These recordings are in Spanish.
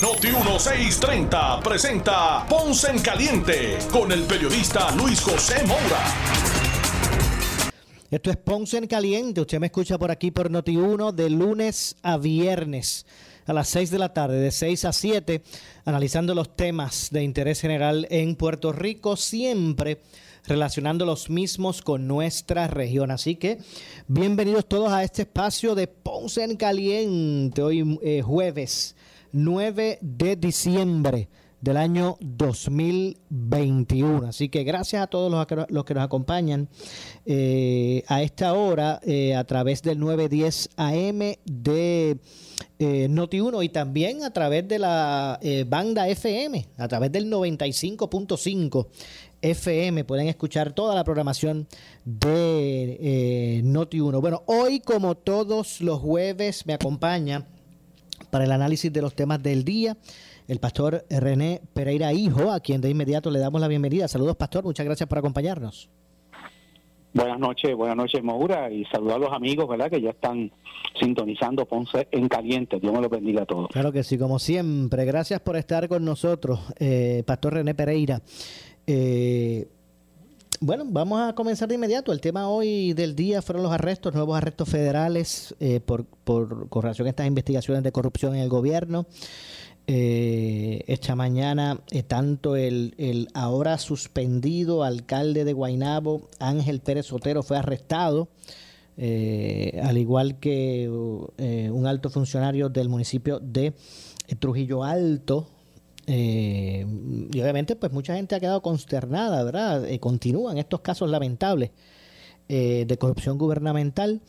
Noti 1630 presenta Ponce en Caliente con el periodista Luis José Moura. Esto es Ponce en Caliente. Usted me escucha por aquí por Noti 1 de lunes a viernes a las 6 de la tarde, de 6 a 7, analizando los temas de interés general en Puerto Rico, siempre relacionando los mismos con nuestra región. Así que bienvenidos todos a este espacio de Ponce en Caliente, hoy eh, jueves 9 de diciembre del año 2021. Así que gracias a todos los que, nos acompañan eh, a esta hora eh, a través del 910 AM de eh, Noti1 y también a través de la banda FM, a través del 95.5 FM. Pueden escuchar toda la programación de Noti1. Bueno, hoy como todos los jueves me acompaña para el análisis de los temas del día el pastor René Pereira Hijo, a quien de inmediato le damos la bienvenida. Saludos, pastor, muchas gracias por acompañarnos. Buenas noches, buenas noches, Maura, y saludos a los amigos, ¿verdad?, que ya están sintonizando Ponce en caliente. Dios me lo bendiga a todos. Claro que sí, como siempre. Gracias por estar con nosotros, eh, Pastor René Pereira. Eh, bueno, vamos a comenzar de inmediato. El tema hoy del día fueron los arrestos, nuevos arrestos federales eh, por, por, con relación a estas investigaciones de corrupción en el gobierno. Eh, esta mañana eh, tanto el, el, ahora suspendido alcalde de Guaynabo, Ángel Pérez Sotero, fue arrestado, eh, al igual que un alto funcionario del municipio de Trujillo Alto. Y obviamente pues mucha gente ha quedado consternada, ¿verdad? continúan estos casos lamentables de corrupción gubernamental.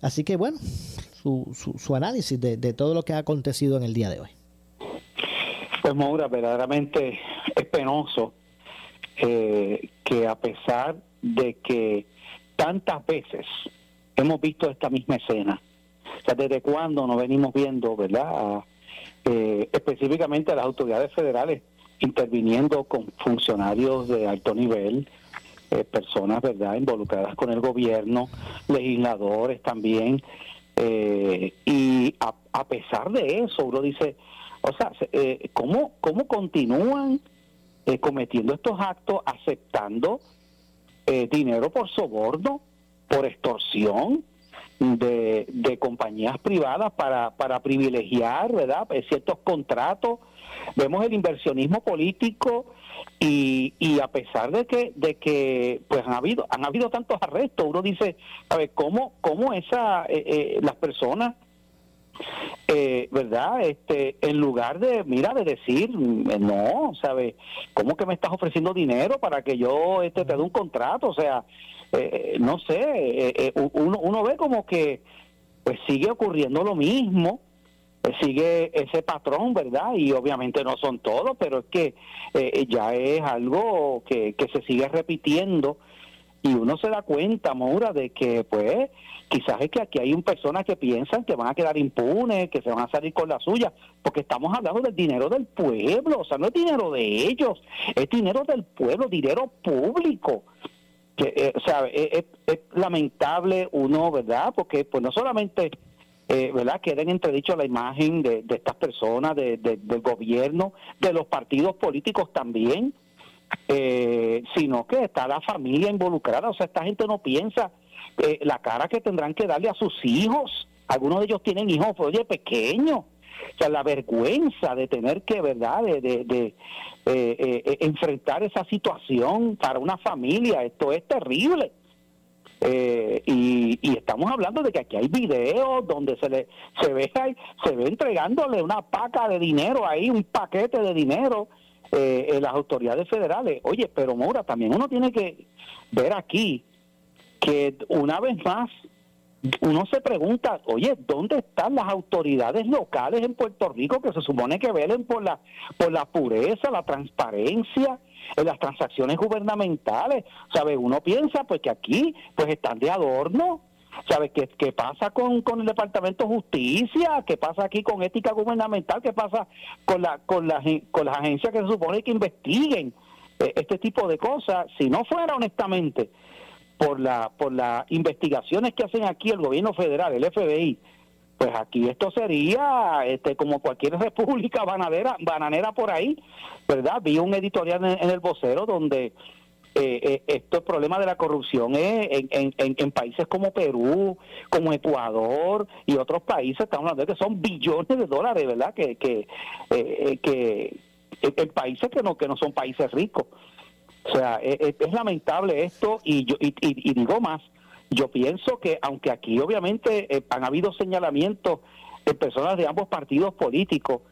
Así que bueno, su, su, análisis de, de todo lo que ha acontecido en el día de hoy. Pues Maura, verdaderamente es penoso eh, que a pesar de que tantas veces hemos visto esta misma escena, o sea, desde cuándo nos venimos viendo, ¿verdad? Eh, específicamente las autoridades federales interviniendo con funcionarios de alto nivel, eh, personas, ¿verdad?, involucradas con el gobierno, legisladores también, y a, a pesar de eso, uno dice, o sea, eh, ¿cómo, ¿cómo continúan eh, cometiendo estos actos aceptando eh, dinero por soborno, por extorsión de, de compañías privadas para, para privilegiar ¿verdad? Eh, ciertos contratos? Vemos el inversionismo político y, y a pesar de que de que pues han habido han habido tantos arrestos uno dice a ver cómo cómo esa las personas eh, ¿verdad? Este, en lugar de, mira, de decir, no, ¿sabes? ¿Cómo que me estás ofreciendo dinero para que yo este, te dé un contrato? O sea, eh, no sé, eh, uno, uno ve como que pues sigue ocurriendo lo mismo, sigue ese patrón, ¿verdad? Y obviamente no son todos, pero es que ya es algo que, que se sigue repitiendo y uno se da cuenta, Maura, de que pues quizás es que aquí hay un personas que piensan que van a quedar impunes, que se van a salir con la suya, porque estamos hablando del dinero del pueblo, o sea, no es dinero de ellos, es dinero del pueblo, dinero público. Que, eh, o sea, es, lamentable uno, ¿verdad? Porque pues no solamente, eh, ¿verdad? Queden entredicho la imagen de, estas personas, de, del gobierno, de los partidos políticos también, eh, sino que está la familia involucrada. O sea, esta gente no piensa eh, la cara que tendrán que darle a sus hijos. Algunos de ellos tienen hijos, oye, pequeños. O sea, la vergüenza de tener que, ¿verdad?, de, de, eh, enfrentar esa situación para una familia. Esto es terrible. y, y, estamos hablando de que aquí hay videos donde se le se ve se ve entregándole una paca de dinero ahí un paquete de dinero eh, las autoridades federales. Oye, pero Mora, también uno tiene que ver aquí que una vez más uno se pregunta, oye, ¿dónde están las autoridades locales en Puerto Rico que se supone que velen por la, por la pureza, la transparencia en las transacciones gubernamentales? ¿Sabe? Uno piensa pues que aquí pues están de adorno. ¿Sabes qué, qué pasa con, con el Departamento de Justicia? ¿Qué pasa aquí con ética gubernamental? ¿Qué pasa con, la, con, la, con las agencias que se supone que investiguen eh, este tipo de cosas? Si no fuera honestamente por la por las investigaciones que hacen aquí el gobierno federal, el FBI, pues aquí esto sería este como cualquier república bananera, bananera por ahí, ¿verdad? Vi un editorial en, el vocero donde eh, eh, estos problemas de la corrupción en, en, en, países como Perú, como Ecuador y otros países, estamos hablando de que son billones de dólares, ¿verdad? Que, que, eh, que en países que no, que no son países ricos. O sea, es, e, es lamentable esto y, yo, y, y, digo más, yo pienso que aunque aquí obviamente eh, han habido señalamientos de personas de ambos partidos políticos,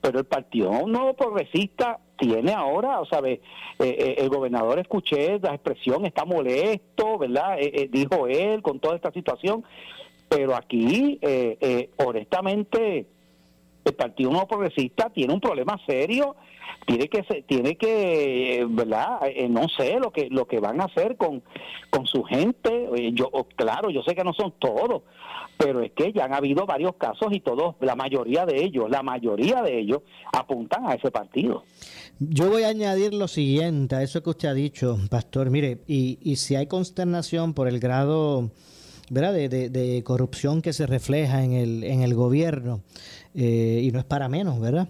pero el Partido Nuevo Progresista tiene ahora, o sea, eh, eh, el gobernador escuché la expresión, está molesto, ¿verdad? dijo él con toda esta situación, pero aquí, honestamente, el Partido Nuevo Progresista tiene un problema serio tiene que tiene que verdad eh, no sé lo que lo que van a hacer con con su gente eh, yo claro yo sé que no son todos pero es que ya han habido varios casos y todos la mayoría de ellos la mayoría de ellos apuntan a ese partido yo voy a añadir lo siguiente a eso que usted ha dicho pastor mire y, y si hay consternación por el grado ¿verdad? De, de, corrupción que se refleja en el, en el gobierno, eh, y no es para menos, ¿verdad?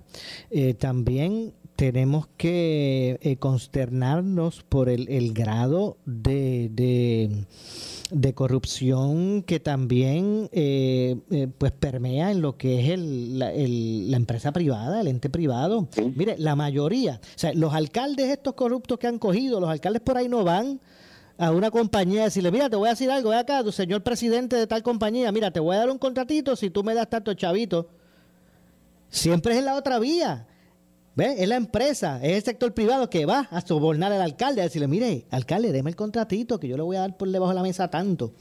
también tenemos que eh, consternarnos por el, el grado de, de, corrupción que también eh, eh, pues permea en lo que es el, la, la, empresa privada, el ente privado. Mire, la mayoría, o sea, los alcaldes estos corruptos que han cogido, los alcaldes por ahí no van a una compañía a decirle, mira, te voy a decir algo, ve acá, tu señor presidente de tal compañía, mira, te voy a dar un contratito si tú me das tanto chavito. Siempre es en la otra vía. ¿Ve? Es la empresa, es el sector privado que va a sobornar al alcalde, a decirle, mire, alcalde, déme el contratito que yo le voy a dar por debajo de la mesa tanto.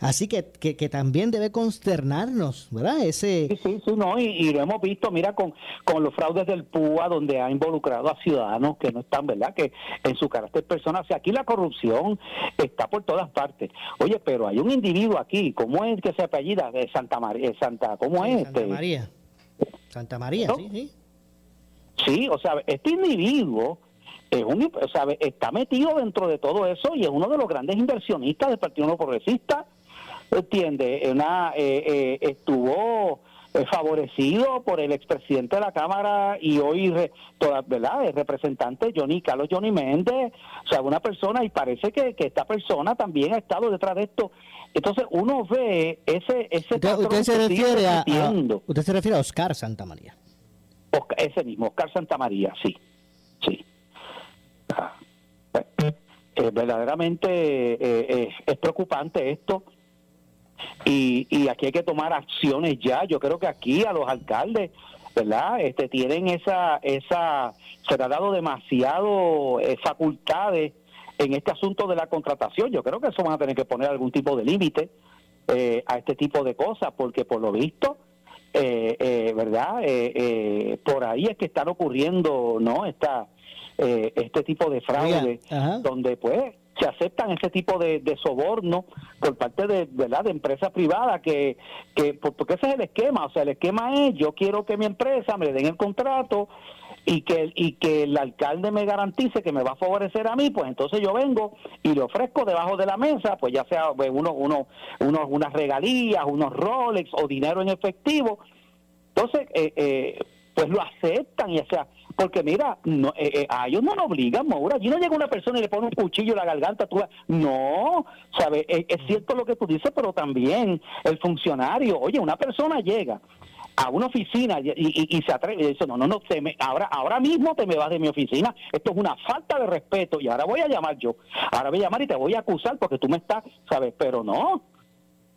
Así que, que, también debe consternarnos, ¿verdad? Ese... Sí, sí, sí, no, y, lo hemos visto, mira, con, con los fraudes del PUA, donde ha involucrado a ciudadanos que no están, ¿verdad? Que en su carácter personal, o sea, aquí la corrupción está por todas partes. Oye, pero hay un individuo aquí, ¿cómo es que se apellida? De Santa María, Santa, ¿cómo es? Santa este? María. Santa María, sí, sí. Sí, o sea, este individuo es un, o sea, está metido dentro de todo eso y es uno de los grandes inversionistas del Partido No Progresista, ¿entiende? Una, eh, eh, estuvo eh, favorecido por el expresidente de la Cámara y hoy, toda, ¿verdad? El representante Johnny Carlos Johnny Méndez, o sea, una persona y parece que, que esta persona también ha estado detrás de esto. Entonces uno ve ese ese usted, se refiere a, usted se refiere a Oscar Santa María ese mismo, Oscar Santamaría, sí, sí. Ah, eh, verdaderamente eh, eh, es preocupante esto y, y aquí hay que tomar acciones ya. Yo creo que aquí a los alcaldes, ¿verdad? Este tienen esa esa se le ha dado demasiado facultades en este asunto de la contratación. Yo creo que eso van a tener que poner algún tipo de límite a este tipo de cosas porque por lo visto eh, eh, ¿verdad? Eh, eh, por ahí es que están ocurriendo, ¿no? Esta, este tipo de fraude, donde pues se aceptan ese tipo de, de soborno por parte de verdad de empresas privadas que que porque ese es el esquema o sea el esquema es yo quiero que mi empresa me den el contrato y que y que el alcalde me garantice que me va a favorecer a mí, pues entonces yo vengo y le ofrezco debajo de la mesa, pues ya sea pues, uno, uno, unos, unas regalías, unos Rolex o dinero en efectivo. Entonces, eh, eh, pues lo aceptan y o sea, porque mira, no, eh, a ellos no lo obligan, Maura. Allí no llega una persona y le pone un cuchillo en la garganta. Tú, no, ¿sabes? Es, es, cierto lo que tú dices, pero también el funcionario, oye, una persona llega a una oficina y, y, se atreve y dice, no, no, no, se me, ahora, ahora mismo te me vas de mi oficina, esto es una falta de respeto y ahora voy a llamar yo, ahora voy a llamar y te voy a acusar porque tú me estás, ¿sabes? Pero no,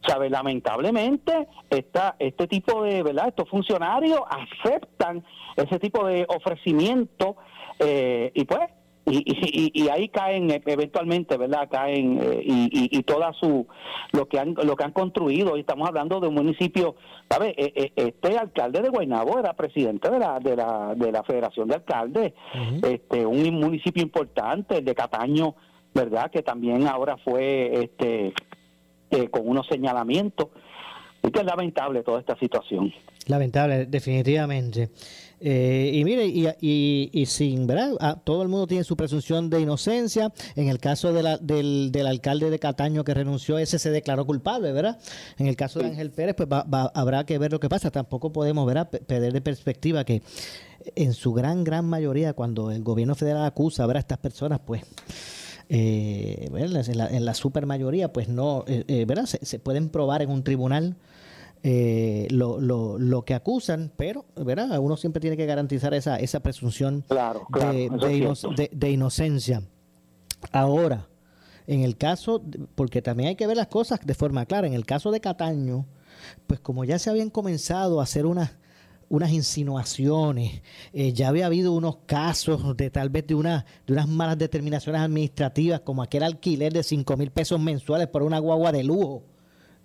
¿sabes? Lamentablemente esta, este tipo de, ¿verdad? Estos funcionarios aceptan ese tipo de ofrecimiento eh, y pues y, y, ahí caen eh, eventualmente, ¿verdad? Caen eh, y, y, toda su lo que han lo que han construido. Y estamos hablando de un municipio, ¿sabes? Eh, este alcalde de Guaynabo era presidente de la de la, de la Federación de Alcaldes, este un municipio importante, el de Cataño, ¿verdad? Que también ahora fue este con unos señalamientos. Y que es lamentable toda esta situación. Lamentable, definitivamente. Eh, y mire, y, y, sin, ¿verdad? Ah, todo el mundo tiene su presunción de inocencia. En el caso de la, del, del, alcalde de Cataño que renunció, ese se declaró culpable, ¿verdad? En el caso de Ángel Pérez, pues habrá que ver lo que pasa. Tampoco podemos, ¿verdad? Perder de perspectiva que en su gran, gran mayoría, cuando el gobierno federal acusa a estas personas, pues... Eh, en, la, en la super mayoría, pues no, eh, eh, ¿verdad? Se, se, pueden probar en un tribunal eh, lo, lo, lo, que acusan, pero ¿verdad? uno siempre tiene que garantizar esa, esa presunción de, de, inocencia. Ahora, en el caso, porque también hay que ver las cosas de forma clara, en el caso de Cataño, pues como ya se habían comenzado a hacer unas unas insinuaciones, eh, ya había habido unos casos de tal vez de, una, de unas malas determinaciones administrativas, como aquel alquiler de 5 mil pesos mensuales por una guagua de lujo,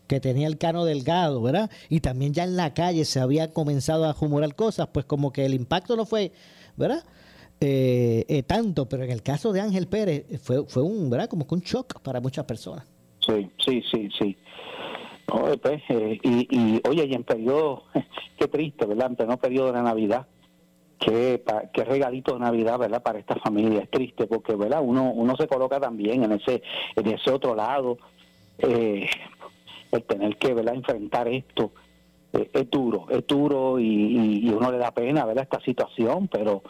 que tenía el cano delgado, ¿verdad? Y también ya en la calle se había comenzado a rumorar cosas, pues como que el impacto no fue, ¿verdad? Eh, eh, tanto, pero en el caso de Ángel Pérez eh, fue, fue un, ¿verdad? Como que un shock para muchas personas. Sí, sí, sí, sí. Pues, y, y, oye, y en periodo, qué triste, ¿verdad? En pleno periodo de Navidad, qué, qué regalito de Navidad, ¿verdad? Para esta familia, es triste porque, ¿verdad? Uno, uno se coloca también en ese, en ese otro lado, eh, el tener que ¿verdad? enfrentar esto eh, es duro, es duro y, uno le da pena ver esta situación, pero,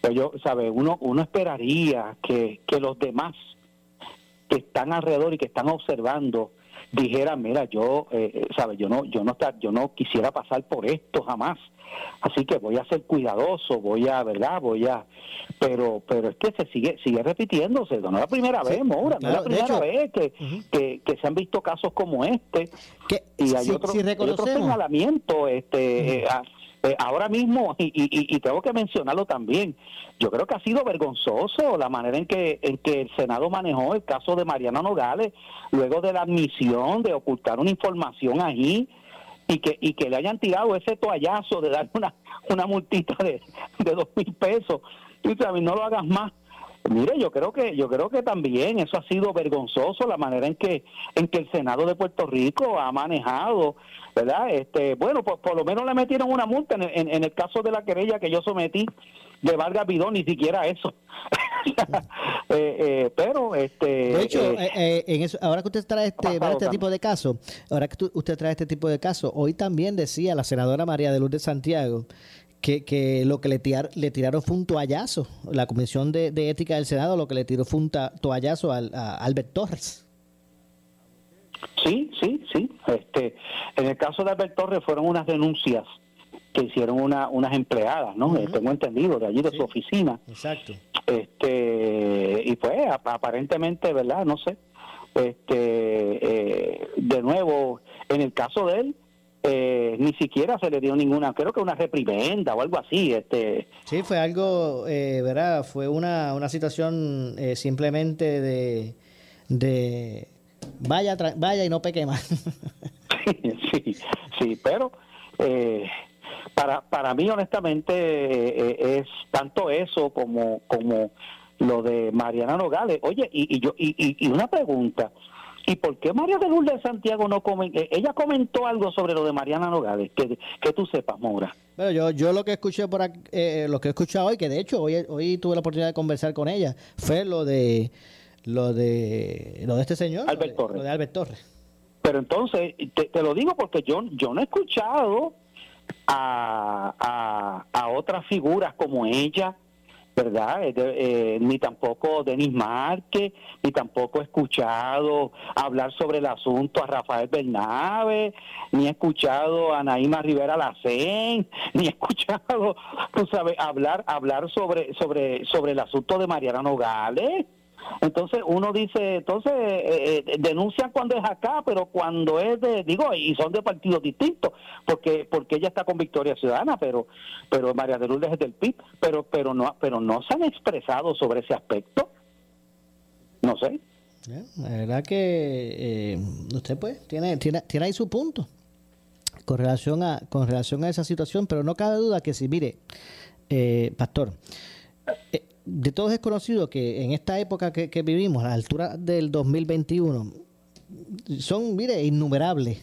pero yo, ¿sabe? Uno, uno esperaría que, que los demás que están alrededor y que están observando dijera, mira, yo, eh, eh sabe, yo no, yo no, yo no quisiera pasar por esto jamás, así que voy a ser cuidadoso, voy a, verdad, voy a, pero, pero es que se sigue, sigue repitiéndose, no es la primera vez, Mora, no es la primera vez que, que, se han visto casos como este, y hay, otros otro señalamientos, este, eh, ahora mismo, y, y, y, tengo que mencionarlo también, yo creo que ha sido vergonzoso la manera en que, en que el Senado manejó el caso de Mariana Nogales, luego de la admisión de ocultar una información allí y que, y que le hayan tirado ese toallazo de dar una, multita de, dos mil pesos. Y no lo hagas más Mire, yo creo que yo creo que también eso ha sido vergonzoso la manera en que en que el Senado de Puerto Rico ha manejado, ¿verdad? Este, bueno, por, por lo menos le metieron una multa en, en, el caso de la querella que yo sometí de Vargas Bidón, ni siquiera eso. Eh, eh, pero este de hecho eh, en eso, ahora que usted trae este, este tipo de caso ahora que usted trae este tipo de caso hoy también decía la senadora María de Lourdes Santiago que, lo que le, le tiraron fue un toallazo. La Comisión de, Ética del Senado lo que le tiró fue un toallazo al, a Albert Torres. Sí, sí, sí. Este, en el caso de Albert Torres fueron unas denuncias que hicieron una, unas empleadas, ¿no? Tengo entendido, de allí de su oficina. Exacto. Este, y pues aparentemente, ¿verdad? No sé. Este, eh, de nuevo, en el caso de él, eh, ni siquiera se le dio ninguna, creo que una reprimenda o algo así. Este. Sí, fue algo, eh, ¿verdad? Fue una, una situación eh, simplemente de, de vaya, vaya y no peque más. sí, sí, pero eh, para, para mí honestamente es tanto eso como, como lo de Mariana Nogales. Oye, y, y yo y, y una pregunta. ¿Y por qué María de Lourdes de Santiago no comentó? Eh, ella comentó algo sobre lo de Mariana Nogales, que, que tú sepas, Mora. Bueno, yo, yo lo que escuché por aquí, eh, lo que he escuchado hoy, que de hecho hoy, hoy tuve la oportunidad de conversar con ella, fue lo de lo de lo de este señor, Albert Torres. Lo de Albert Torres. Pero entonces, te, lo digo porque yo, yo no he escuchado a, a, a otras figuras como ella, ¿verdad? Eh, ni tampoco Denis Márquez, ni tampoco he escuchado hablar sobre el asunto a Rafael Bernabe, ni he escuchado a Naima Rivera Lacén, ni he escuchado, tú sabes, hablar hablar sobre sobre sobre el asunto de Mariana Nogales. Entonces uno dice, entonces eh, eh, denuncian cuando es acá, pero cuando es de, digo, y son de partidos distintos, porque porque ella está con Victoria Ciudadana, pero pero María de Lourdes es del PIB, pero pero no pero no se han expresado sobre ese aspecto. No sé. La verdad que eh, usted pues tiene, tiene tiene ahí su punto con relación a con relación a esa situación, pero no cabe duda que si mire, pastor, de todos es conocido que en esta época que, vivimos, a la altura del 2021, son, mire, innumerables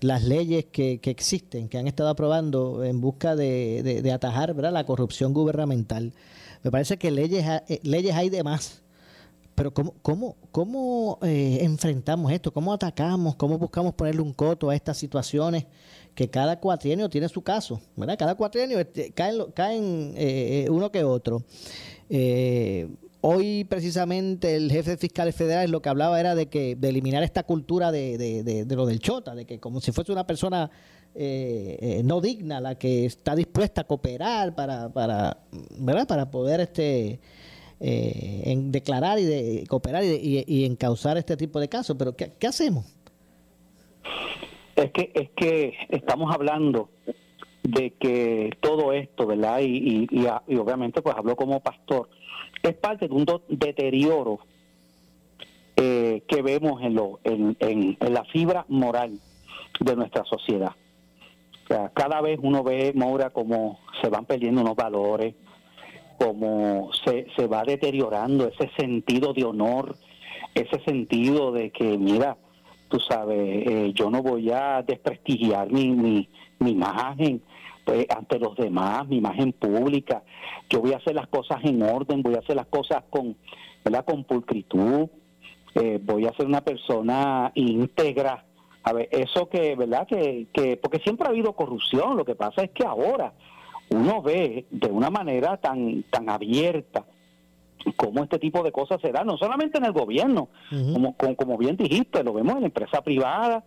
las leyes que, existen, que han estado aprobando en busca de, atajar ¿verdad? la corrupción gubernamental. Me parece que leyes, eh, leyes hay de más. Pero ¿cómo, cómo, cómo eh, enfrentamos esto? ¿Cómo atacamos? ¿Cómo buscamos ponerle un coto a estas situaciones? Que cada cuatrienio tiene su caso, ¿verdad? Cada cuatrienio este, caen, caen eh, uno que otro. Eh, hoy precisamente el jefe fiscal federal lo que hablaba era de que de eliminar esta cultura de, de, lo del chota, de que como si fuese una persona eh, eh, no digna la que está dispuesta a cooperar para, para, ¿verdad? para poder este declarar y de, cooperar y, y, encauzar este tipo de casos. Pero ¿qué, ¿qué hacemos? Es que, es que estamos hablando de que todo esto, ¿verdad? Y, y, obviamente pues habló como pastor, es parte de un deterioro eh, que vemos en, lo, en, en, la fibra moral de nuestra sociedad. Cada vez uno ve, Maura, como se van perdiendo unos valores, como se, se va deteriorando ese sentido de honor, ese sentido de que, mira, tú sabes, eh, yo no voy a desprestigiar mi, mi, imagen, pues, ante los demás, mi imagen pública. Yo voy a hacer las cosas en orden, voy a hacer las cosas con, ¿verdad? con pulcritud, eh, voy a ser una persona íntegra. A ver, eso que, ¿verdad? Que, que, porque siempre ha habido corrupción, lo que pasa es que ahora uno ve de una manera tan, tan abierta cómo este tipo de cosas se dan, no solamente en el gobierno, como, como, como bien dijiste, lo vemos en la empresa privada,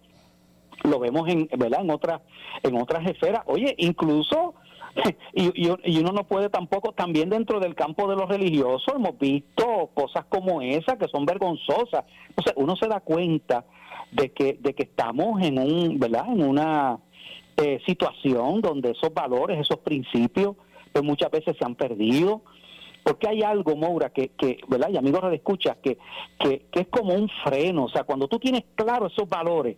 lo vemos en verdad en otras en otras esferas. Oye incluso y, y, uno no puede tampoco también dentro del campo de los religiosos hemos visto cosas como esa que son vergonzosas. Sea uno se da cuenta de que de que estamos en un verdad en una eh, situación donde esos valores esos principios pues muchas veces se han perdido porque hay algo, Moura, que, que ¿verdad? Y amigos de que, que, que es como un freno. O sea, cuando tú tienes claro esos valores,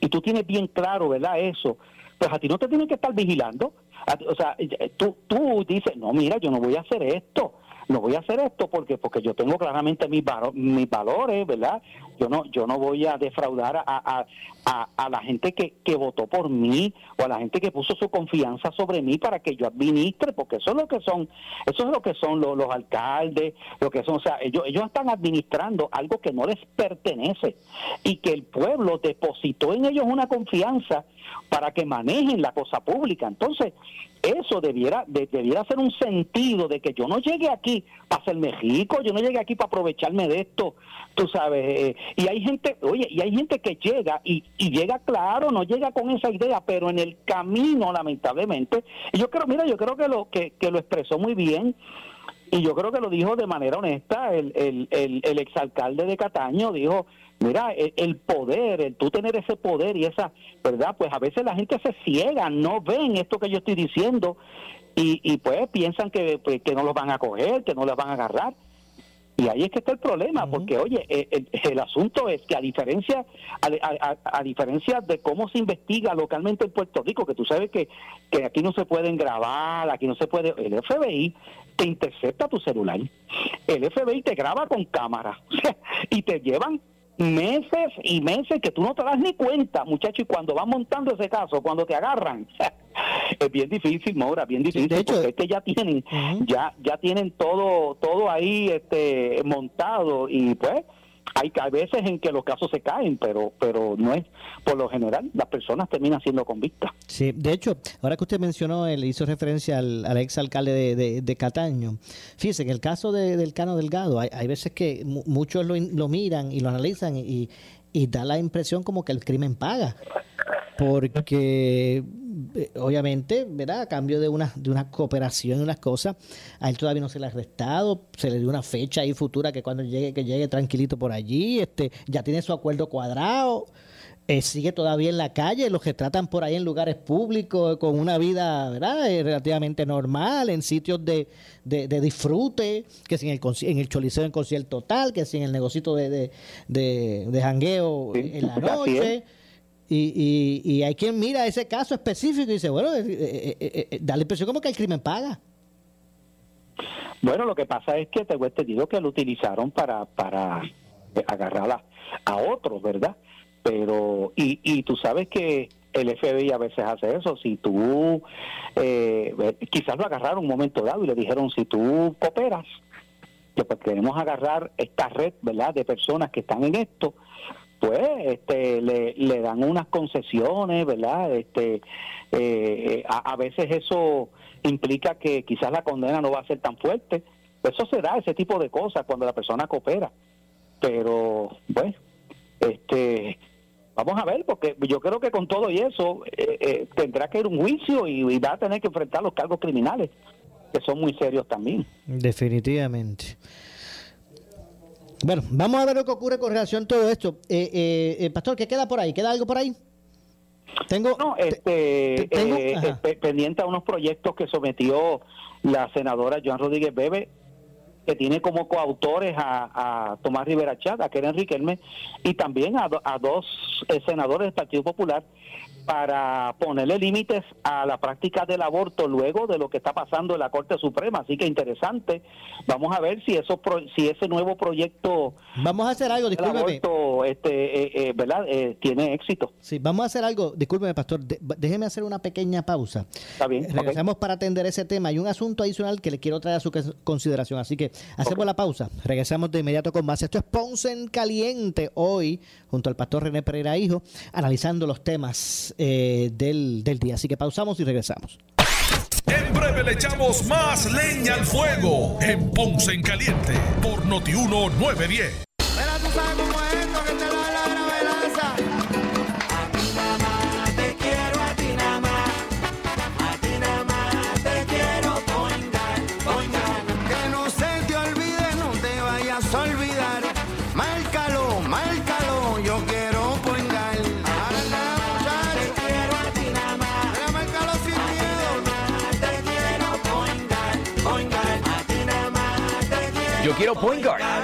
y tú tienes bien claro, ¿verdad? Eso, pues a ti no te tienen que estar vigilando. O sea, tú, tú dices, no, mira, yo no voy a hacer esto no voy a hacer esto porque porque yo tengo claramente mis, mis valores, ¿verdad? Yo no yo no voy a defraudar a, a, a, la gente que, que votó por mí o a la gente que puso su confianza sobre mí para que yo administre, porque eso es lo que son, eso es lo que son los, los alcaldes, lo que son, o sea, ellos, ellos están administrando algo que no les pertenece y que el pueblo depositó en ellos una confianza para que manejen la cosa pública. Entonces, eso debiera, debiera ser un sentido de que yo no llegue aquí para ser México, yo no llegue aquí para aprovecharme de esto, tú sabes. Eh, y hay gente, oye, y hay gente que llega y, y llega claro, no llega con esa idea, pero en el camino, lamentablemente, y yo creo, mira, yo creo que lo, que, que lo expresó muy bien y yo creo que lo dijo de manera honesta el, el, el, el exalcalde de Cataño, dijo, mira, el, poder, el tú tener ese poder y esa, ¿verdad? Pues a veces la gente se ciega, no ven esto que yo estoy diciendo y, y pues piensan que, pues, que no los van a coger, que no los van a agarrar. Y ahí es que está el problema, porque oye, eh, el, asunto es que a diferencia a, a, diferencia de cómo se investiga localmente en Puerto Rico, que tú sabes que, que aquí no se pueden grabar, aquí no se puede, el FBI te intercepta tu celular, el FBI te graba con cámara y te llevan meses y meses que tú no te das ni cuenta, muchacho, y cuando van montando ese caso, cuando te agarran, es bien difícil, Mora, bien difícil, porque es que ya tienen, ya, ya tienen todo, todo ahí este montado y pues hay, veces en que los casos se caen, pero pero no es, por lo general, las personas terminan siendo convictas. Sí, de hecho, ahora que usted mencionó, él hizo referencia al, ex alcalde de, Cataño. Fíjese, en el caso del Cano Delgado, hay, hay veces que muchos lo, lo, miran y lo analizan y, y da la impresión como que el crimen paga. Porque eh, obviamente, ¿verdad? A cambio de una, de una cooperación y unas cosas, a él todavía no se le ha arrestado, se le dio una fecha ahí futura que cuando llegue, que llegue tranquilito por allí, este, ya tiene su acuerdo cuadrado. Eh, sigue todavía en la calle, los que tratan por ahí en lugares públicos con una vida ¿verdad? Eh, relativamente normal, en sitios de, de, disfrute, que si en el, en el choliseo en concierto total, que si en el negocito de, de, de, jangueo en la noche. Y, y, hay quien mira ese caso específico y dice, bueno, eh, da la impresión como que el crimen paga. Bueno, lo que pasa es que te te digo que lo utilizaron para, para agarrar a, a otros, ¿verdad? pero y, y tú sabes que el FBI a veces hace eso. Si tú, eh, quizás lo agarraron un momento dado y le dijeron, si tú cooperas, que pues queremos agarrar esta red, ¿verdad?, de personas que están en esto, pues este, le, le dan unas concesiones, ¿verdad? Este, eh, a, a, veces eso implica que quizás la condena no va a ser tan fuerte. Eso se da, ese tipo de cosas, cuando la persona coopera. Pero, bueno, este Vamos a ver, porque yo creo que con todo y eso eh, eh, tendrá que ir un juicio y, va a tener que enfrentar los cargos criminales, que son muy serios también. Definitivamente. Bueno, vamos a ver lo que ocurre con relación a todo esto. Eh, Pastor, ¿qué queda por ahí? ¿Queda algo por ahí? Tengo, no, este, pendiente a unos proyectos que sometió la senadora Joan Rodríguez Bebe que tiene como coautores a, Tomás Rivera Chat, a Keren Riquelme, y también a, a dos eh, senadores del Partido Popular para ponerle límites a la práctica del aborto luego de lo que está pasando en la Corte Suprema. Así que interesante. Vamos a ver si eso si ese nuevo proyecto Vamos a hacer algo, discúlpeme. este, eh, eh, ¿verdad? Eh, tiene éxito. Sí, vamos a hacer algo. Discúlpeme, pastor. déjeme hacer una pequeña pausa. Está bien. Regresamos para atender ese tema. Hay un asunto adicional que le quiero traer a su consideración. Así que hacemos la pausa. Regresamos de inmediato con más. Esto es Ponce en Caliente hoy, junto al pastor René Pereira Hijo, analizando los temas eh, del, del día. Así que pausamos y regresamos. En breve le echamos más leña al fuego en Ponce en Caliente por Notiuno 910. Quiero point guard.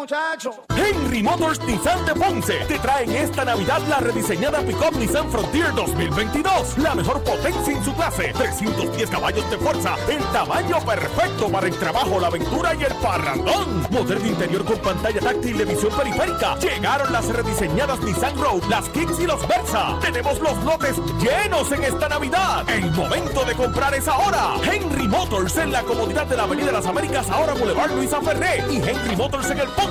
Henry Motors Nissan de Ponce te traen esta Navidad la rediseñada Pickup Nissan Frontier 2022. La mejor potencia en su clase. 310 caballos de fuerza. El tamaño perfecto para el trabajo, la aventura y el parrandón. Motor de interior con pantalla táctil de visión periférica. Llegaron las rediseñadas Nissan Road, las Kicks y los Versa. Tenemos los lotes llenos en esta Navidad. El momento de comprar es ahora. Henry Motors en la comodidad de la Avenida Las Américas, ahora Boulevard Luisa Ferré y Henry Motors en el Ponce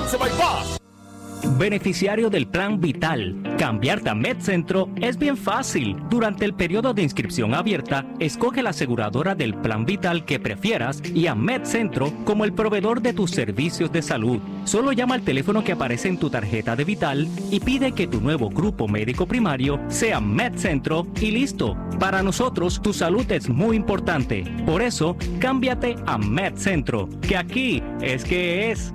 Beneficiario del Plan Vital. Cambiarte a MedCentro es bien fácil. Durante el periodo de inscripción abierta, escoge la aseguradora del Plan Vital que prefieras y a MedCentro como el proveedor de tus servicios de salud. Solo llama al teléfono que aparece en tu tarjeta de Vital y pide que tu nuevo grupo médico primario sea MedCentro y listo. Para nosotros, tu salud es muy importante. Por eso, cámbiate a MedCentro, que aquí es que es.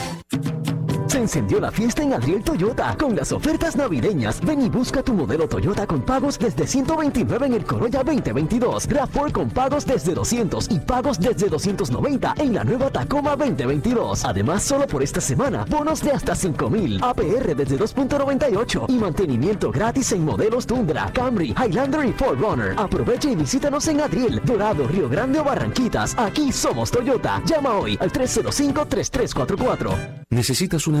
Se encendió la fiesta en Adriel Toyota con las ofertas navideñas. Ven y busca tu modelo Toyota con pagos desde 129 en el Corolla 2022. RAV4 con pagos desde 200 y pagos desde 290 en la nueva Tacoma 2022. Además, solo por esta semana, bonos de hasta 5000, APR desde 2.98 y mantenimiento gratis en modelos Tundra, Camry, Highlander y 4Runner. Aprovecha y visítanos en Adriel, Dorado, Río Grande o Barranquitas. Aquí somos Toyota. Llama hoy al 305-3344. Necesitas una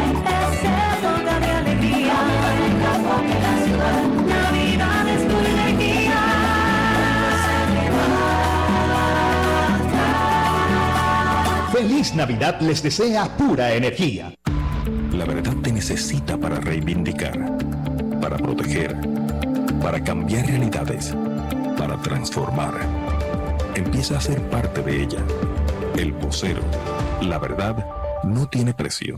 Feliz Navidad les desea pura energía. La verdad te necesita para reivindicar, para proteger, para cambiar realidades, para transformar. Empieza a ser parte de ella. El vocero. La verdad no tiene precio.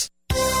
Bye.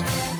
News.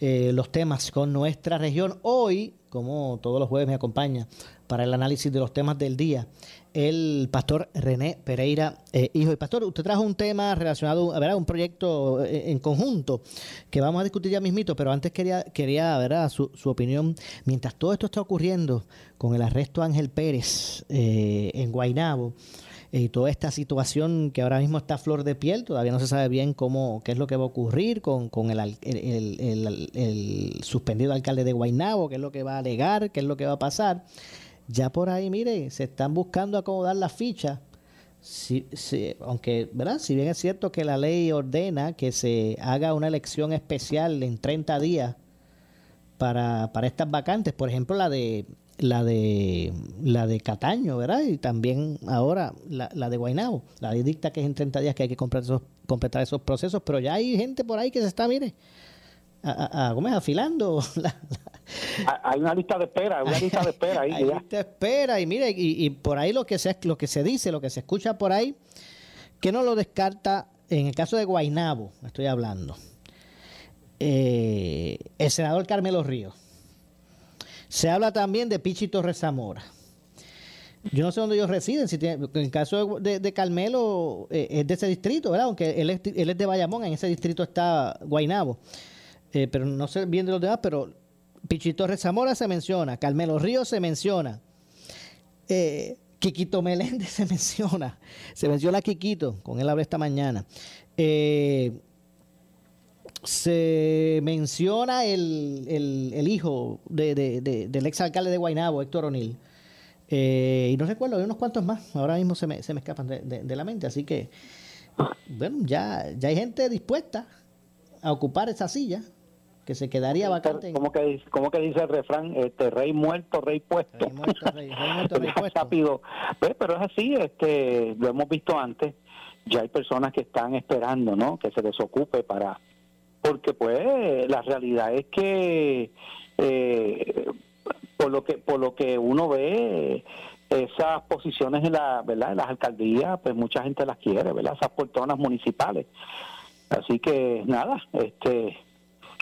eh, los temas con nuestra región. Hoy, como todos los jueves, me acompaña para el análisis de los temas del día el pastor René Pereira, eh, hijo. Y pastor, usted trajo un tema relacionado a un proyecto eh, en conjunto que vamos a discutir ya mismito, pero antes quería, quería. Su, su opinión. Mientras todo esto está ocurriendo con el arresto de Ángel Pérez en Guainabo, y toda esta situación que ahora mismo está a flor de piel, todavía no se sabe bien cómo, qué es lo que va a ocurrir con, con el, suspendido alcalde de Guaynabo, qué es lo que va a alegar, qué es lo que va a pasar. Ya por ahí, mire, se están buscando acomodar las fichas. Si, si, aunque, ¿verdad? Si bien es cierto que la ley ordena que se haga una elección especial en 30 días para, para estas vacantes, por ejemplo, la de la de la de Cataño, ¿verdad? Y también ahora la, la de Guaynabo. La dicta que es en 30 días que hay que completar esos, completar esos procesos, pero ya hay gente por ahí que se está, mire, a, a, ¿cómo es? afilando. La, la... Hay una lista de espera, una lista de espera ahí. hay lista de espera y mire, y, y, por ahí lo que, se, lo que se dice, lo que se escucha por ahí, que no lo descarta, en el caso de Guaynabo, estoy hablando, eh, el senador Carmelo Ríos. Se habla también de Pichi Torres Zamora. Yo no sé dónde ellos residen. Si en el caso de, Carmelo, eh, es de ese distrito, ¿verdad? Aunque él es, de Bayamón, en ese distrito está Guainabo. Eh, pero no sé bien de los demás, pero Pichito Rezamora se menciona, Carmelo Ríos se menciona, eh, Quiquito Meléndez se menciona, se menciona a Quiquito, con él hablé esta mañana. Se menciona el, hijo del ex alcalde de Guainabo, Héctor O'Neill. Eh, y no recuerdo, hay unos cuantos más, ahora mismo se me, se me escapan de, la mente, así que, bueno, ya, ya hay gente dispuesta a ocupar esa silla que se quedaría vacante. ¿Cómo que, cómo que dice el refrán? Este, rey muerto, rey puesto. Rey muerto, rey, muerto, rey puesto. Rápido. Pero es así, este, lo hemos visto antes, ya hay personas que están esperando, ¿no? Que se desocupe para... Porque pues la realidad es que... Eh, por lo que por lo que uno ve esas posiciones en la verdad en las alcaldías pues mucha gente las quiere verdad esas poltronas municipales. Así que nada este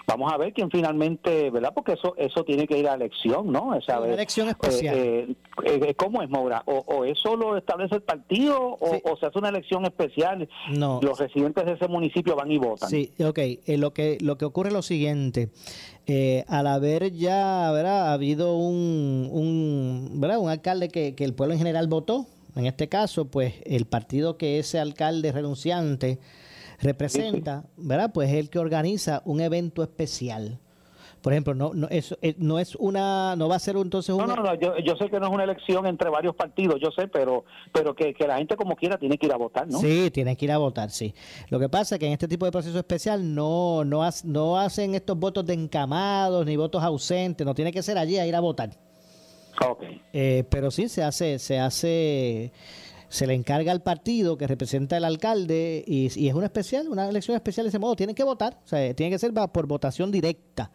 vamos a ver quién finalmente, ¿verdad? Porque eso eso tiene que ir a elección, ¿no? Esa Una elección especial. Eh, eh, eh, ¿Cómo es, Maura? O, eso lo establece el partido o, se hace una elección especial? No. Los residentes de ese municipio van y votan. Sí, ok. lo, que, lo que ocurre es lo siguiente. al haber ya ¿verdad? habido un, un, ¿verdad? un alcalde que, que el pueblo en general votó, en este caso, pues el partido que ese alcalde renunciante representa, ¿verdad? Pues es el que organiza un evento especial. Por ejemplo, no, no, eso, eh, no es una, no va a ser entonces una... No, no, no, yo, yo, sé que no es una elección entre varios partidos, yo sé, pero, pero que, la gente como quiera tiene que ir a votar, ¿no? Sí, tiene que ir a votar, sí. Lo que pasa es que en este tipo de proceso especial no, no, no hacen estos votos de encamados ni votos ausentes, no tiene que ser allí a ir a votar. Okay. Eh, pero sí se hace, se hace se le encarga al partido que representa el alcalde y, es una especial, una elección especial de ese modo. Tienen que votar, o sea, tiene que ser por votación directa.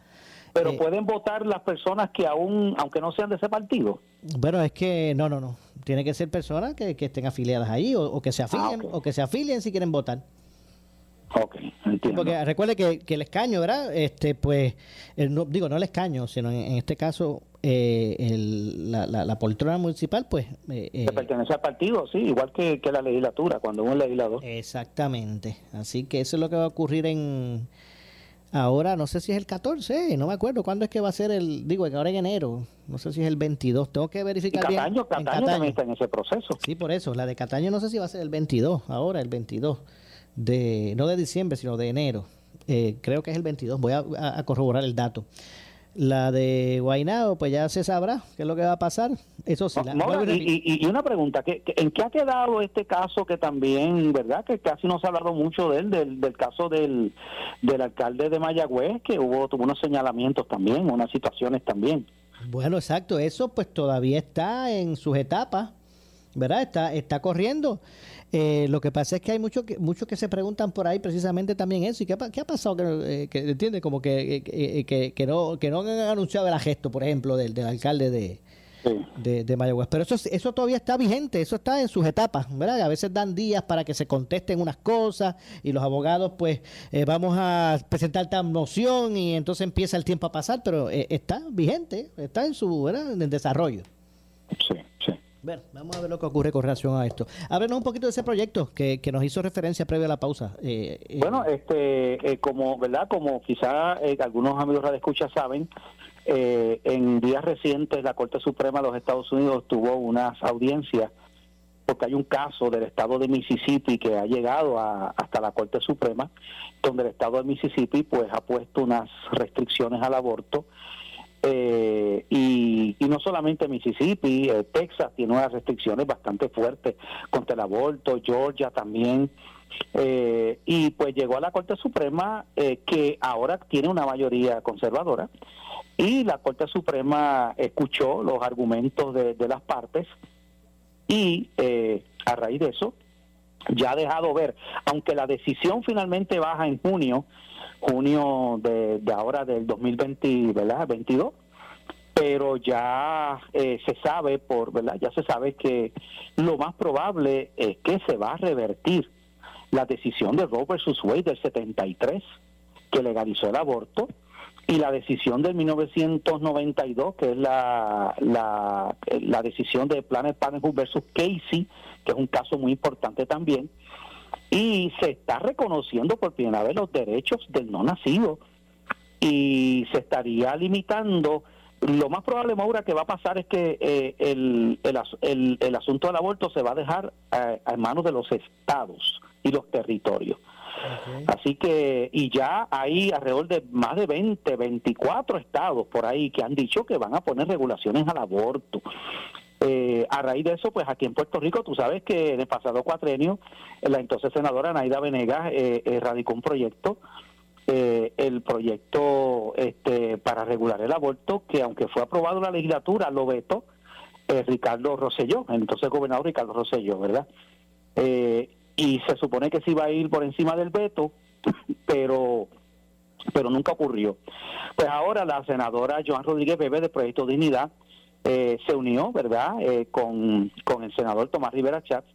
Pero eh, pueden votar las personas que aún, aunque no sean de ese partido. Bueno, es que no, no, no. Tiene que ser personas que, estén afiliadas ahí o, que se afilien, ah, o que se afilien si quieren votar. Ok, entiendo. Porque recuerde que, el escaño, ¿verdad? Este, pues, no, digo, no el escaño, sino en, este caso eh, el, la, la, poltrona municipal, pues... Eh, eh pertenece al partido, sí, igual que, la legislatura, cuando uno es legislador. Exactamente. Así que eso es lo que va a ocurrir en... Ahora, no sé si es el 14, no me acuerdo cuándo es que va a ser el... Digo, ahora en enero, no sé si es el 22, tengo que verificar Cataño, bien. Cataño, también está en ese proceso. Sí, por eso, la de Cataño no sé si va a ser el 22, ahora el 22 de, no de diciembre, sino de enero. Eh, creo que es el 22, voy a, corroborar el dato. La de Guainado, pues ya se sabrá qué es lo que va a pasar. Eso sí. y, una pregunta, ¿qué, ¿en qué ha quedado este caso que también, verdad, que casi no se ha hablado mucho de él, del, del caso del, del alcalde de Mayagüez, que hubo tuvo unos señalamientos también, unas situaciones también? Bueno, exacto, eso pues todavía está en sus etapas, ¿verdad? Está, está corriendo. Eh, lo que pasa es que hay muchos que, muchos que se preguntan por ahí precisamente también eso. ¿Y qué, ha pasado? Que, eh, entiende Como que, que, que, no, que no han anunciado el gesto, por ejemplo, del, del alcalde de, de, de, Mayagüez. Pero eso, eso todavía está vigente, eso está en sus etapas, ¿verdad? A veces dan días para que se contesten unas cosas y los abogados, pues, eh, vamos a presentar tal moción y entonces empieza el tiempo a pasar, pero está vigente, está en su, ¿verdad? En el desarrollo. Sí. Bueno, vamos a ver lo que ocurre con relación a esto. Háblenos un poquito de ese proyecto que, que nos hizo referencia previo a la pausa. Eh, eh, bueno, este, eh, como verdad, como quizá algunos amigos de escucha saben, en días recientes la Corte Suprema de los Estados Unidos tuvo unas audiencias porque hay un caso del estado de Mississippi que ha llegado hasta la Corte Suprema, donde el estado de Mississippi pues ha puesto unas restricciones al aborto eh, y, no solamente Mississippi, eh, Texas tiene unas restricciones bastante fuertes contra el aborto, Georgia también. Eh, y pues llegó a la Corte Suprema que ahora tiene una mayoría conservadora y la Corte Suprema escuchó los argumentos de, las partes y a raíz de eso ya ha dejado ver, aunque la decisión finalmente baja en junio, junio de, ahora del 2020, ¿verdad? 22, pero ya eh, se sabe por, ¿verdad? Ya se sabe que lo más probable es que se va a revertir la decisión de Roe versus Wade del 73 que legalizó el aborto y la decisión del 1992, que es la, la, la decisión de Planet Parenthood versus Casey, que es un caso muy importante también, y se está reconociendo por primera vez los derechos del no nacido y se estaría limitando. Lo más probable, Maura, que va a pasar es que eh, el, el, el, asunto del aborto se va a dejar a, a manos de los estados y los territorios. Así que, y ya hay alrededor de más de 20, 24 estados por ahí que han dicho que van a poner regulaciones al aborto. Eh, a raíz de eso, pues aquí en Puerto Rico, tú sabes que en el pasado cuatrenio, la entonces senadora Naida Venegas eh, eh radicó un proyecto, eh, el proyecto este, para regular el aborto, que aunque fue aprobado en la legislatura, lo vetó Ricardo Rosselló, el entonces gobernador Ricardo Rosselló, ¿verdad? y se supone que se iba a ir por encima del veto, pero pero nunca ocurrió. Pues ahora la senadora Joan Rodríguez Bebe de Proyecto Dignidad eh, se unió, ¿verdad?, eh, con, con el senador Tomás Rivera Chatz,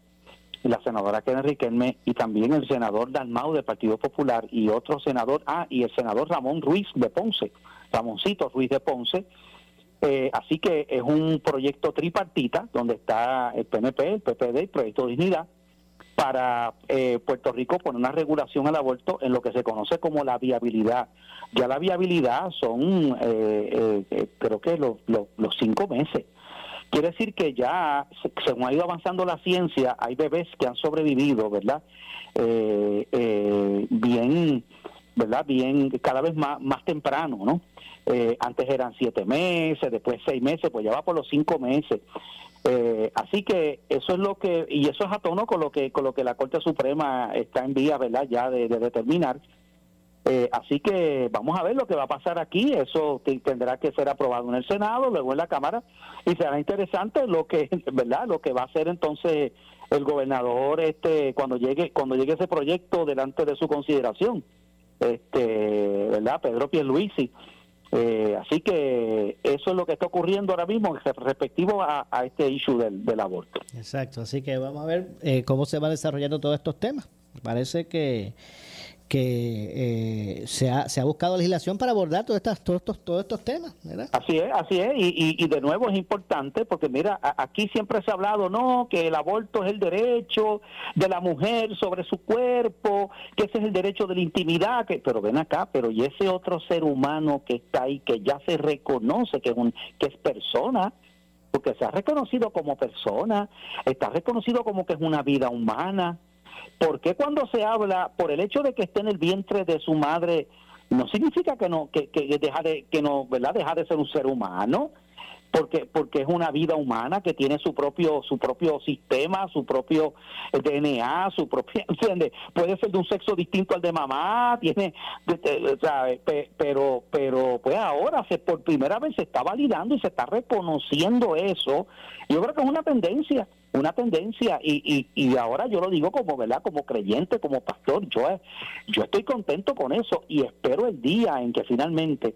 la senadora Kenneth Riquelme y también el senador Dalmau del Partido Popular y otro senador, ah, y el senador Ramón Ruiz de Ponce, Ramoncito Ruiz de Ponce. Eh, así que es un proyecto tripartita donde está el PNP, el PPD y Proyecto Dignidad para eh, Puerto Rico poner una regulación al aborto en lo que se conoce como la viabilidad. Ya la viabilidad son, eh, eh, creo que los, los, cinco meses. Quiere decir que ya, según ha ido avanzando la ciencia, hay bebés que han sobrevivido, ¿verdad? bien, ¿verdad? Bien, cada vez más temprano, ¿no? antes eran siete meses, después seis meses, pues ya va por los cinco meses. Eh, así que eso es lo que y eso es a tono con lo que con lo que la Corte Suprema está en vía, ¿verdad? Ya de, determinar. Eh, así que vamos a ver lo que va a pasar aquí. Eso tendrá que ser aprobado en el Senado, luego en la Cámara y será interesante lo que, ¿verdad? Lo que va a hacer entonces el gobernador, este, cuando llegue cuando llegue ese proyecto delante de su consideración, este, ¿verdad? Pedro Pierluisi. Eh, así que eso es lo que está ocurriendo ahora mismo respectivo a, este issue del, aborto. Exacto, así que vamos a ver eh, cómo se van desarrollando todos estos temas. Parece que que eh, se, ha, se ha buscado legislación para abordar todos estos, todos estos, todos estos temas. ¿verdad? Así es, así es, y, y, de nuevo es importante porque mira, aquí siempre se ha hablado, no, que el aborto es el derecho de la mujer sobre su cuerpo, que ese es el derecho de la intimidad, que, pero ven acá, pero y ese otro ser humano que está ahí, que ya se reconoce que es, un, que es persona, porque se ha reconocido como persona, está reconocido como que es una vida humana, ¿Por qué cuando se habla por el hecho de que esté en el vientre de su madre no significa que no que, que deja de que no verdad deja de ser un ser humano? porque porque es una vida humana que tiene su propio su propio sistema, su propio DNA, su propia ¿entiendes? puede ser de un sexo distinto al de mamá, tiene ¿sabe? pero pero pues ahora se por primera vez se está validando y se está reconociendo eso. Yo creo que es una tendencia una tendencia y, y, ahora yo lo digo como verdad como creyente como pastor yo yo estoy contento con eso y espero el día en que finalmente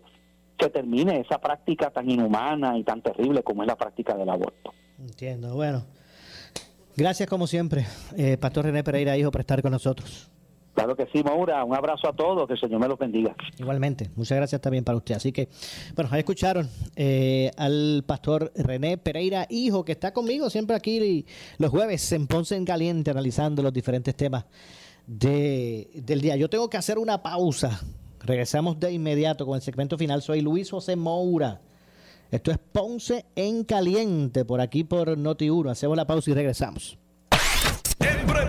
se termine esa práctica tan inhumana y tan terrible como es la práctica del aborto. Entiendo bueno. Gracias como siempre eh, pastor René Pereira hijo por estar con nosotros Claro que sí, Maura. Un abrazo a todos. Que el Señor me los bendiga. Igualmente. Muchas gracias también para usted. Así que, bueno, ahí escucharon eh, al pastor René Pereira, hijo, que está conmigo siempre aquí los jueves en Ponce en Caliente, analizando los diferentes temas de, del día. Yo tengo que hacer una pausa. Regresamos de inmediato con el segmento final. Soy Luis José Moura. Esto es Ponce en Caliente, por aquí por Noti1. Hacemos la pausa y regresamos.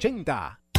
580-0080.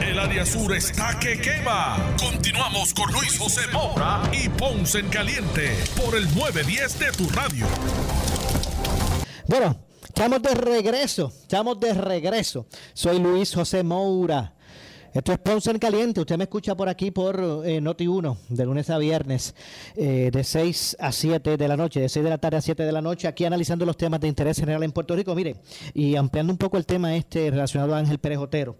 El área sur está que quema. Continuamos con Luis José Moura y Ponce en Caliente por el 910 de tu radio. Bueno, estamos de regreso, estamos de regreso. Soy Luis José Moura. Esto es Ponce en Caliente. Usted me escucha por aquí por eh, Noti1, de lunes a viernes, eh, de 6 a 7 de la noche, de 6 de la tarde a 7 de la noche, aquí analizando los temas de interés general en Puerto Rico. Mire, y ampliando un poco el tema este relacionado a Ángel Pérez Otero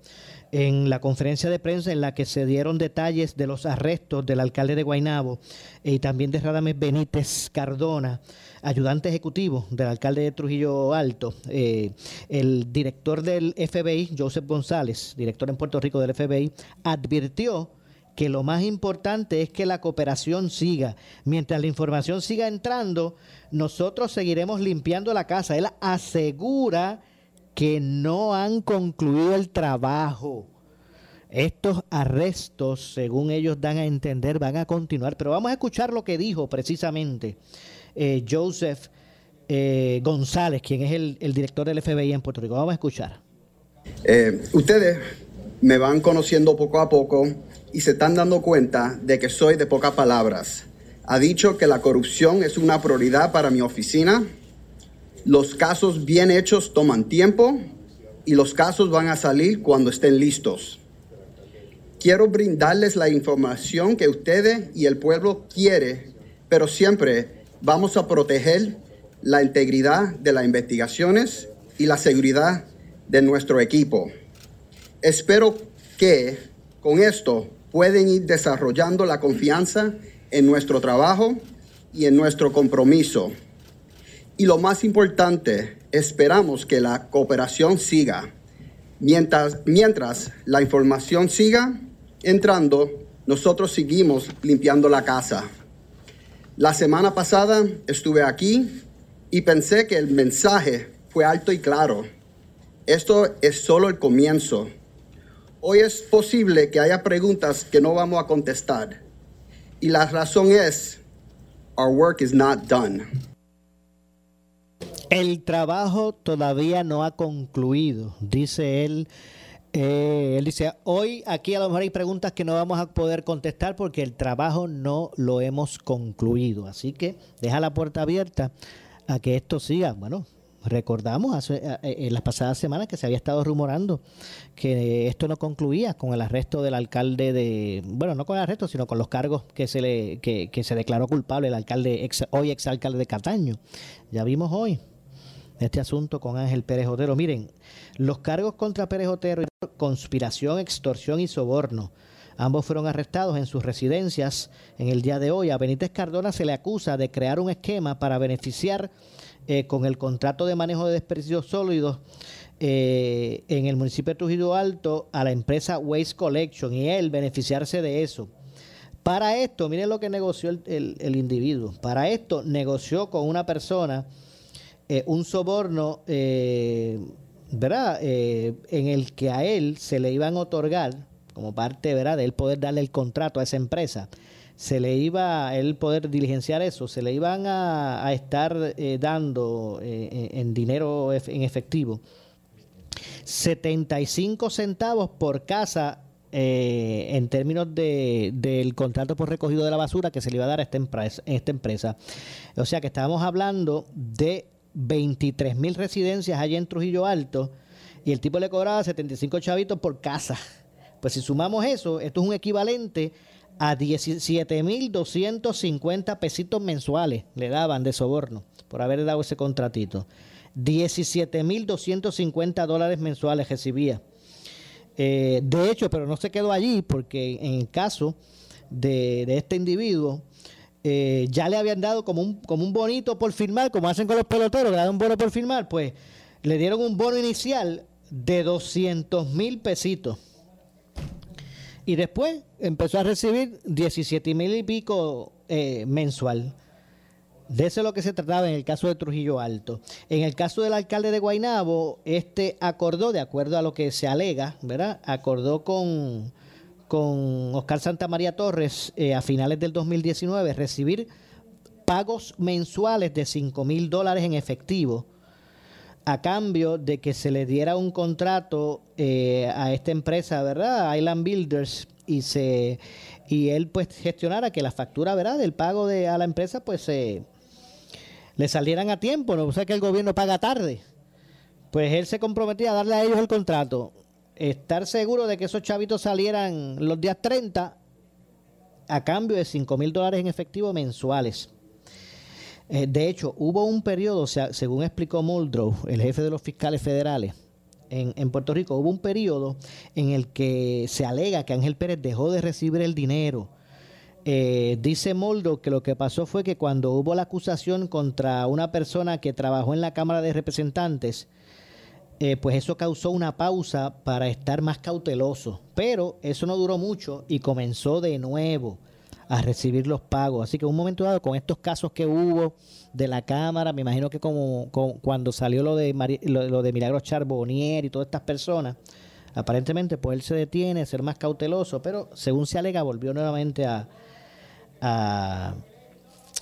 en la conferencia de prensa en la que se dieron detalles de los arrestos del alcalde de Guaynabo y también de Radames Benítez Cardona, ayudante ejecutivo del alcalde de Trujillo Alto, eh, el director del FBI, Joseph González, director en Puerto Rico del FBI, advirtió que lo más importante es que la cooperación siga. Mientras la información siga entrando, nosotros seguiremos limpiando la casa. Él asegura que no han concluido el trabajo. Estos arrestos, según ellos dan a entender, van a continuar. Pero vamos a escuchar lo que dijo precisamente eh, Joseph eh, González, quien es el, director del FBI en Puerto Rico. Vamos a escuchar. Eh, ustedes me van conociendo poco a poco y se están dando cuenta de que soy de pocas palabras. Ha dicho que la corrupción es una prioridad para mi oficina los casos bien hechos toman tiempo y los casos van a salir cuando estén listos. Quiero brindarles la información que ustedes y el pueblo quiere, pero siempre vamos a proteger la integridad de las investigaciones y la seguridad de nuestro equipo. Espero que con esto pueden ir desarrollando la confianza en nuestro trabajo y en nuestro compromiso. Y lo más importante, esperamos que la cooperación siga. Mientras, mientras la información siga entrando, nosotros seguimos limpiando la casa. La semana pasada estuve aquí y pensé que el mensaje fue alto y claro. Esto es solo el comienzo. Hoy es posible que haya preguntas que no vamos a contestar. Y la razón es, our work is not done. El trabajo todavía no ha concluido, dice él. Eh, él dice, hoy aquí a lo mejor hay preguntas que no vamos a poder contestar porque el trabajo no lo hemos concluido. Así que deja la puerta abierta a que esto siga. Bueno, recordamos hace, eh, eh, en las pasadas semanas que se había estado rumorando que esto no concluía con el arresto del alcalde de, bueno, no con el arresto, sino con los cargos que se le que, que se declaró culpable el alcalde, ex, hoy exalcalde de Cataño. Ya vimos hoy este asunto con Ángel Pérez Otero. Miren, los cargos contra Pérez Otero, conspiración, extorsión y soborno. Ambos fueron arrestados en sus residencias en el día de hoy. A Benítez Cardona se le acusa de crear un esquema para beneficiar eh, con el contrato de manejo de desperdicios sólidos eh, en el municipio de Trujillo Alto a la empresa Waste Collection y él beneficiarse de eso. Para esto, miren lo que negoció el individuo. Para esto negoció con una persona eh, un soborno, eh, ¿verdad? Eh, en el que a él se le iban a otorgar, como parte, ¿verdad?, de él poder darle el contrato a esa empresa, se le iba a él poder diligenciar eso, se le iban a, estar dando en dinero en efectivo 75 centavos por casa en términos de, del contrato por recogido de la basura que se le iba a dar a esta empresa, esta empresa. O sea que estábamos hablando de 23 mil residencias allá en Trujillo Alto y el tipo le cobraba 75 chavitos por casa. Pues si sumamos eso, esto es un equivalente a 17.250 pesitos mensuales le daban de soborno por haber dado ese contratito. 17.250 dólares mensuales recibía. Eh, de hecho, pero no se quedó allí porque en el caso de, este individuo, eh, ya le habían dado como un, como un bonito por firmar, como hacen con los peloteros, le dan un bono por firmar, pues le dieron un bono inicial de 200 mil pesitos. Y después empezó a recibir 17 mil y pico eh, mensual. De eso es lo que se trataba en el caso de Trujillo Alto. En el caso del alcalde de Guainabo, este acordó, de acuerdo a lo que se alega, ¿verdad? Acordó con, con Oscar Santamaría Torres eh, a finales del 2019 recibir pagos mensuales de 5 mil dólares en efectivo a cambio de que se le diera un contrato eh, a esta empresa, ¿verdad? Island Builders y se y él pues gestionara que la factura, ¿verdad? Del pago de a la empresa pues se le salieran a tiempo, no o sea que el gobierno paga tarde. Pues él se comprometía a darle a ellos el contrato, estar seguro de que esos chavitos salieran los días 30 a cambio de 5 mil dólares en efectivo mensuales. Eh, de hecho, hubo un periodo, según explicó Muldrow, el jefe de los fiscales federales, en, en, Puerto Rico, hubo un periodo en el que se alega que Ángel Pérez dejó de recibir el dinero eh, dice Moldo que lo que pasó fue que cuando hubo la acusación contra una persona que trabajó en la Cámara de Representantes, eh, pues eso causó una pausa para estar más cauteloso. Pero eso no duró mucho y comenzó de nuevo a recibir los pagos. Así que en un momento dado, con estos casos que hubo de la Cámara, me imagino que como, cuando salió lo de, lo, de Milagros Charbonnier y todas estas personas, aparentemente pues él se detiene, ser más cauteloso, pero según se alega volvió nuevamente a, a,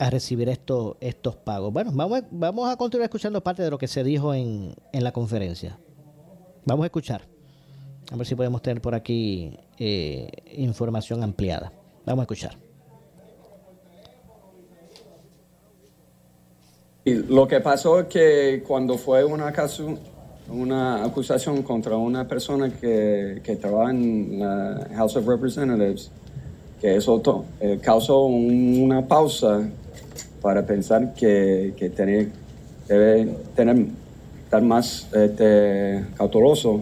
recibir estos estos pagos. Bueno, vamos, vamos a continuar escuchando parte de lo que se dijo en, en la conferencia. Vamos a escuchar. A ver si podemos tener por aquí eh, información ampliada. Vamos a escuchar. Lo que pasó es que cuando fue una, caso, una acusación contra una persona que, que trabaja en la House of Representatives, que eso eh, causó una pausa para pensar que, que debe tener, estar más este, cauteloso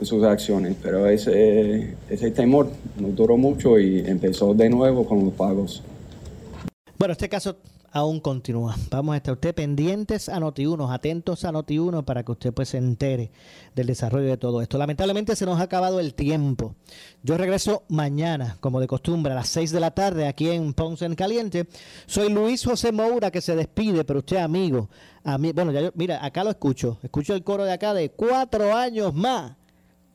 en sus acciones, pero ese, ese temor no duró mucho y empezó de nuevo con los pagos. Bueno, este caso aún continúa. Vamos a estar usted pendientes a Noti1, atentos a Noti1 para que usted pues se entere del desarrollo de todo esto. Lamentablemente se nos ha acabado el tiempo. Yo regreso mañana, como de costumbre, a las 6 de la tarde aquí en Ponce en Caliente. Soy Luis José Moura que se despide, pero usted amigo, bueno, ya mira, acá lo escucho. Escucho el coro de acá de cuatro años más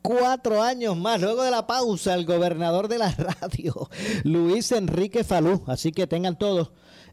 cuatro años más. Luego de la pausa, el gobernador de la radio, Luis Enrique Falú. Así que tengan todos